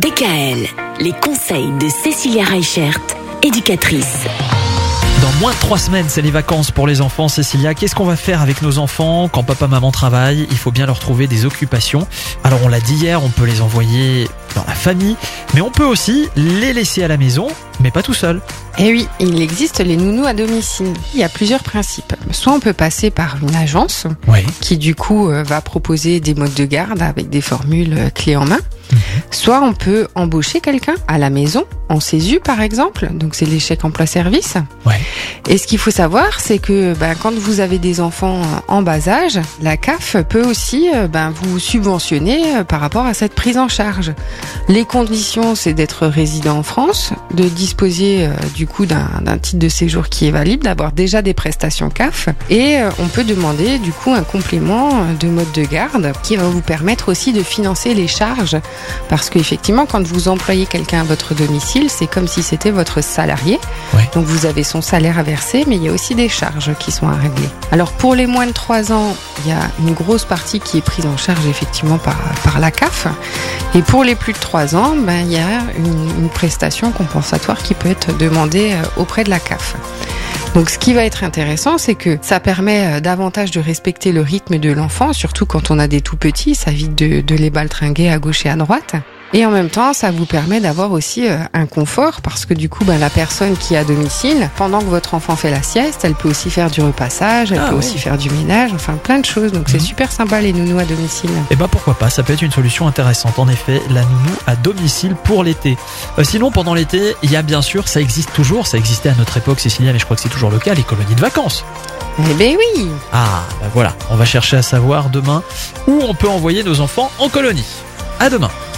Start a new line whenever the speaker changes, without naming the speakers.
DKL, les conseils de Cécilia Reichert, éducatrice.
Dans moins de trois semaines, c'est les vacances pour les enfants. Cécilia, qu'est-ce qu'on va faire avec nos enfants quand papa, maman travaillent? Il faut bien leur trouver des occupations. Alors on l'a dit hier, on peut les envoyer dans la famille, mais on peut aussi les laisser à la maison, mais pas tout seul.
Eh oui, il existe les nounous à domicile. Il y a plusieurs principes. Soit on peut passer par une agence
Oui.
qui du coup euh, va proposer des modes de garde avec des formules euh, clés en main. Soit on peut embaucher quelqu'un à la maison, en CESU par exemple, donc c'est l'échec emploi-service.
Ouais.
Et ce qu'il faut savoir, c'est que ben, quand vous avez des enfants euh, en bas âge, la CAF peut aussi euh, ben, vous subventionner euh, par rapport à cette prise en charge. Les conditions, c'est d'être résident en France, de disposer euh, du coup d'un titre de séjour qui est valide, d'avoir déjà des prestations CAF, et euh, on peut demander du coup un complément de mode de garde qui va vous permettre aussi de financer les charges, parce qu'effectivement, quand vous employez quelqu'un à votre domicile, c'est comme si c'était votre salarié. Donc vous avez son salaire à verser, mais il y a aussi des charges qui sont à régler. Alors pour les moins de 3 ans, il y a une grosse partie qui est prise en charge effectivement par, par la CAF. Et pour les plus de 3 ans, ben, il y a une, une prestation compensatoire qui peut être demandée euh, auprès de la CAF. Donc ce qui va être intéressant, c'est que ça permet euh, davantage de respecter le rythme de l'enfant, surtout quand on a des tout petits, ça évite de, de les baltringuer à gauche et à droite. Et en même temps, ça vous permet d'avoir aussi euh, un confort parce que du coup, ben, la personne qui est à domicile, pendant que votre enfant fait la sieste, elle peut aussi faire du repassage, elle
Ah
peut
oui.
aussi faire du ménage, enfin plein de choses. Donc c'est
Mhm.
super sympa les nounous à domicile.
Eh ben pourquoi pas, ça peut être une solution intéressante. En effet, la nounou à domicile pour l'été. Euh, sinon, pendant l'été, il y a bien sûr, ça existe toujours, ça existait à notre époque, Cécilia, mais je crois que c'est toujours le cas, les colonies de vacances.
Eh ben oui
Ah, ben voilà, on va chercher à savoir demain où on peut envoyer nos enfants en colonie. À demain.